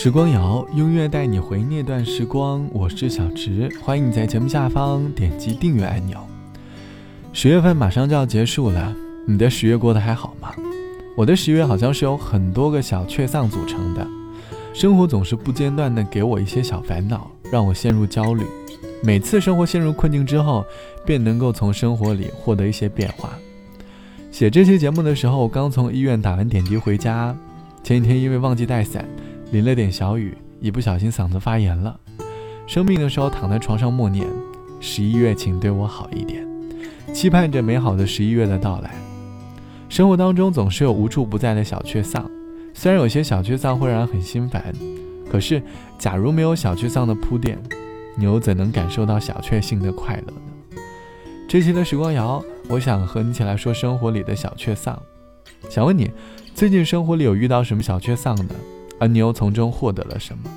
时光谣，音乐带你回那段时光。我是小直，欢迎你在节目下方点击订阅按钮。十月份马上就要结束了，你的十月过得还好吗？我的十月好像是由很多个小确丧组成的，生活总是不间断的给我一些小烦恼，让我陷入焦虑。每次生活陷入困境之后，便能够从生活里获得一些变化。写这期节目的时候，我刚从医院打完点滴回家，前几天因为忘记带伞。淋了点小雨，一不小心嗓子发炎了。生病的时候躺在床上默念：“十一月，请对我好一点。”期盼着美好的十一月的到来。生活当中总是有无处不在的小确丧，虽然有些小确丧会让人很心烦，可是假如没有小确丧的铺垫，你又怎能感受到小确幸的快乐呢？这期的时光谣，我想和你一起来说生活里的小确丧。想问你，最近生活里有遇到什么小确丧呢？而你又从中获得了什么？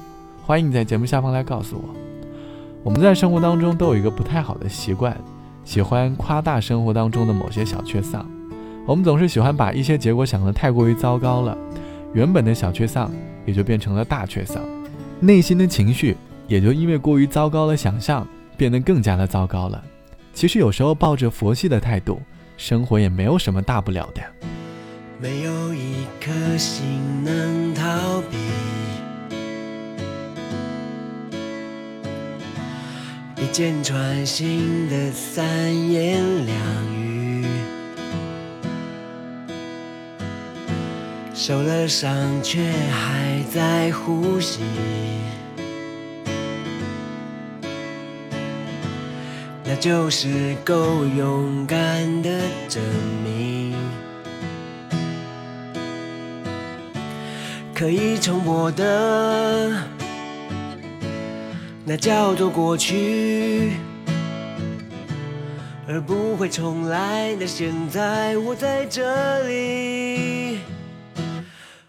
欢迎你在节目下方来告诉我。我们在生活当中都有一个不太好的习惯，喜欢夸大生活当中的某些小缺丧。我们总是喜欢把一些结果想得太过于糟糕了，原本的小缺丧也就变成了大缺丧，内心的情绪也就因为过于糟糕的想象变得更加的糟糕了。其实有时候抱着佛系的态度，生活也没有什么大不了的。没有一颗心能逃避，一箭穿心的三言两语，受了伤却还在呼吸，那就是够勇敢的证明。可以重播的，那叫做过去；而不会重来的，现在我在这里。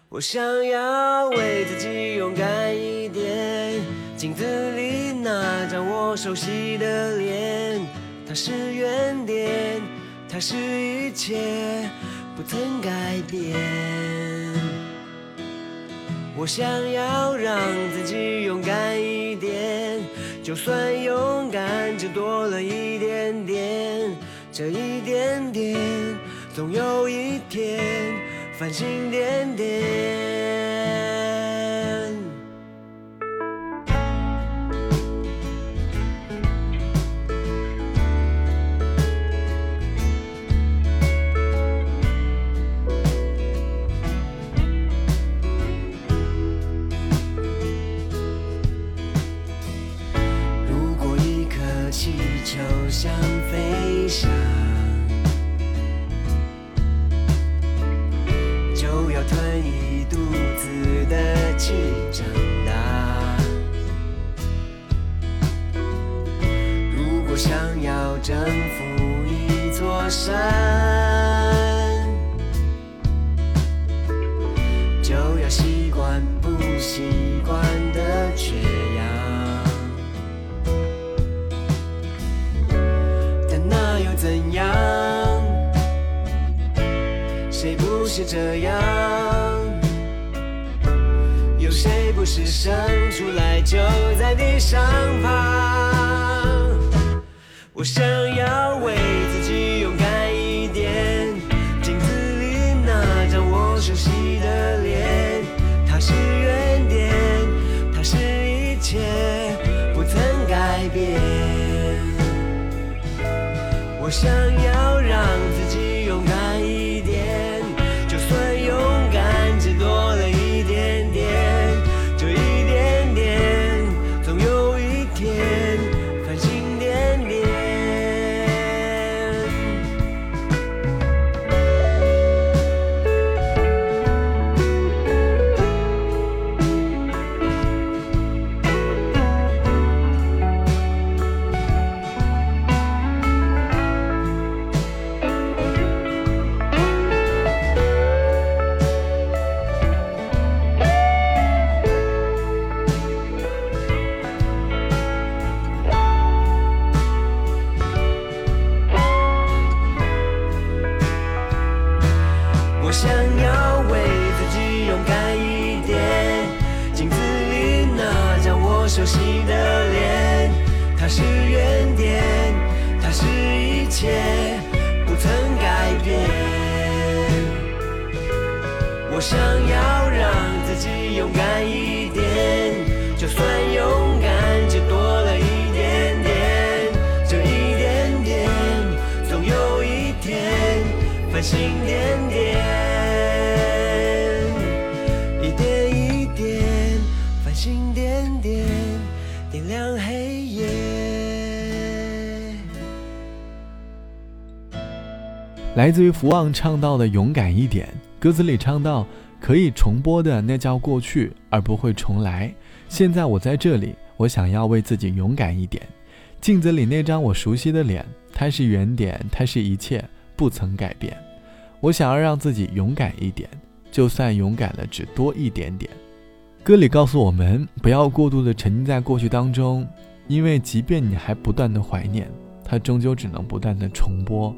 我想要为自己勇敢一点。镜子里那张我熟悉的脸，它是原点，它是一切，不曾改变。我想要让自己勇敢一点，就算勇敢只多了一点点，这一点点总有一天繁星点点。想飞翔就要吞一肚子的气长大。如果想要征服一座山就要习惯不习惯是这样，有谁不是生出来就在地上爬？我想要为自己勇敢一点。镜子里那张我熟悉的脸，它是原点，它是一切，不曾改变。我想要让它是原点，它是一切，不曾改变。我想要让自己勇敢一点，就算勇敢就多了一点点，就一点点，总有一天繁星点点，来自于福旺唱到的“勇敢一点”，歌词里唱到：“可以重播的那叫过去，而不会重来。现在我在这里，我想要为自己勇敢一点。镜子里那张我熟悉的脸，它是原点，它是一切，不曾改变。我想要让自己勇敢一点，就算勇敢了只多一点点。”歌里告诉我们，不要过度的沉浸在过去当中，因为即便你还不断的怀念，它终究只能不断的重播。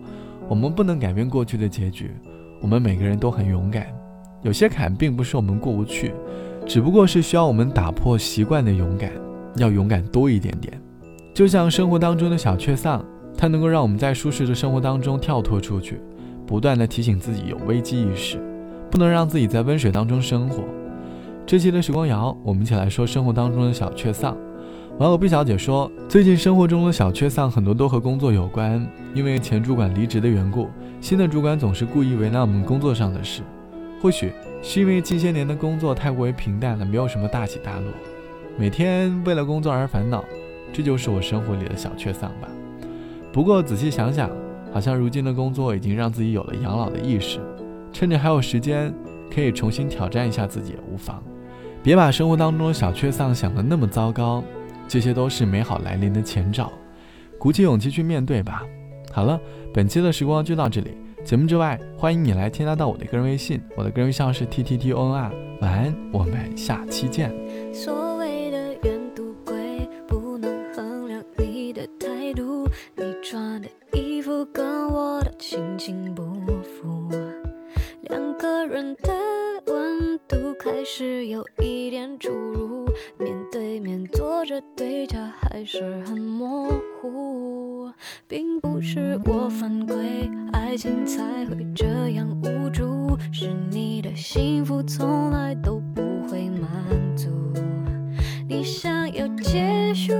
我们不能改变过去的结局，我们每个人都很勇敢。有些坎并不是我们过不去，只不过是需要我们打破习惯的勇敢，要勇敢多一点点。就像生活当中的小确丧，它能够让我们在舒适的生活当中跳脱出去，不断的提醒自己有危机意识，不能让自己在温水当中生活。这期的时光谣，我们一起来说生活当中的小确丧。网友毕小姐说，最近生活中的小缺丧很多都和工作有关，因为前主管离职的缘故，新的主管总是故意为难我们工作上的事。或许是因为近些年的工作太过于平淡了，没有什么大起大落，每天为了工作而烦恼，这就是我生活里的小缺丧吧。不过仔细想想，好像如今的工作已经让自己有了养老的意识，趁着还有时间，可以重新挑战一下自己也无妨。别把生活当中的小缺丧想得那么糟糕。这些都是美好来临的前兆，鼓起勇气去面对吧。好了，本期的时光就到这里。节目之外，欢迎你来添加到我的个人微信，我的个人微信号是 t t t o n r。晚安，我们下期见。所谓的远度贵，不能衡量你的态度。你穿的衣服跟我的心情不符，两个人的温度开始有一点出入。面对面坐着对家还是很模糊，并不是我犯规，爱情才会这样无助，是你的幸福从来都不会满足。你想要结束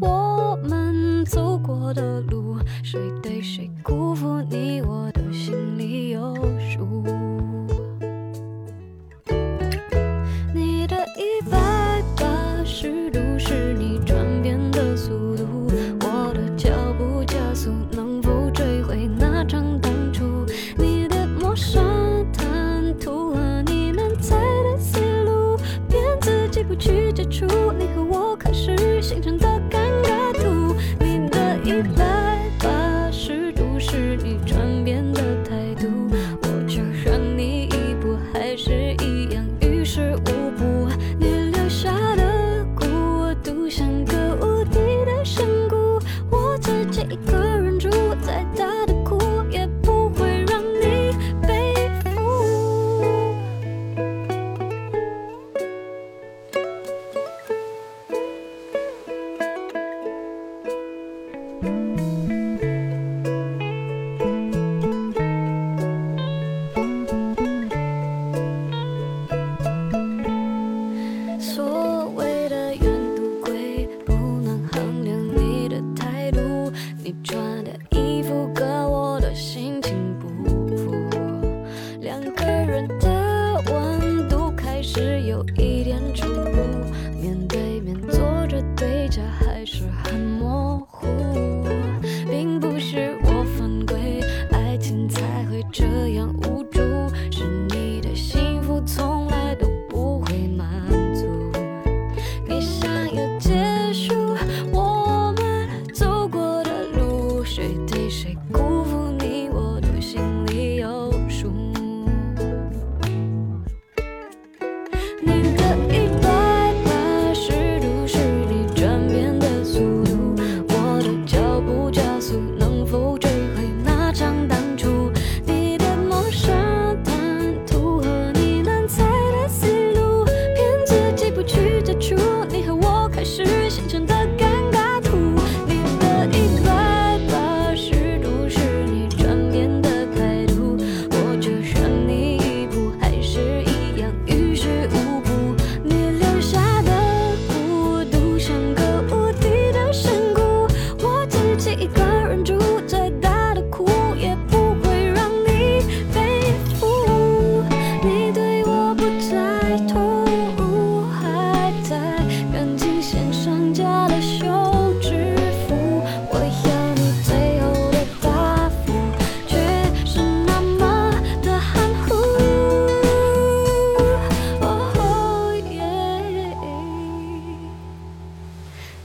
我们走过的路，谁对谁辜负你，我的心里有数。是很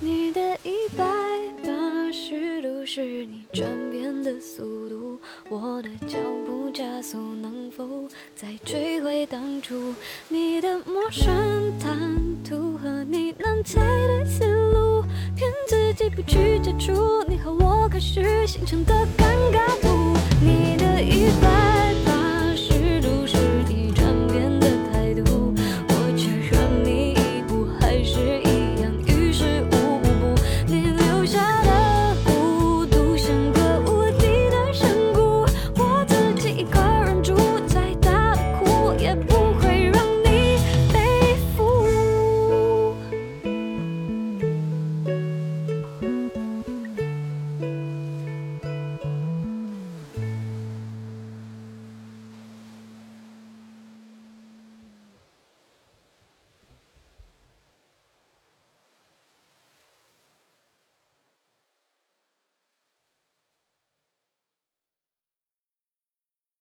你的一百八十度是你转变的速度，我的脚步加速，能否再追回当初？你的陌生谈吐和你难猜的思路，骗自己不去接触，你和我开始形成的尴尬度，你的一百。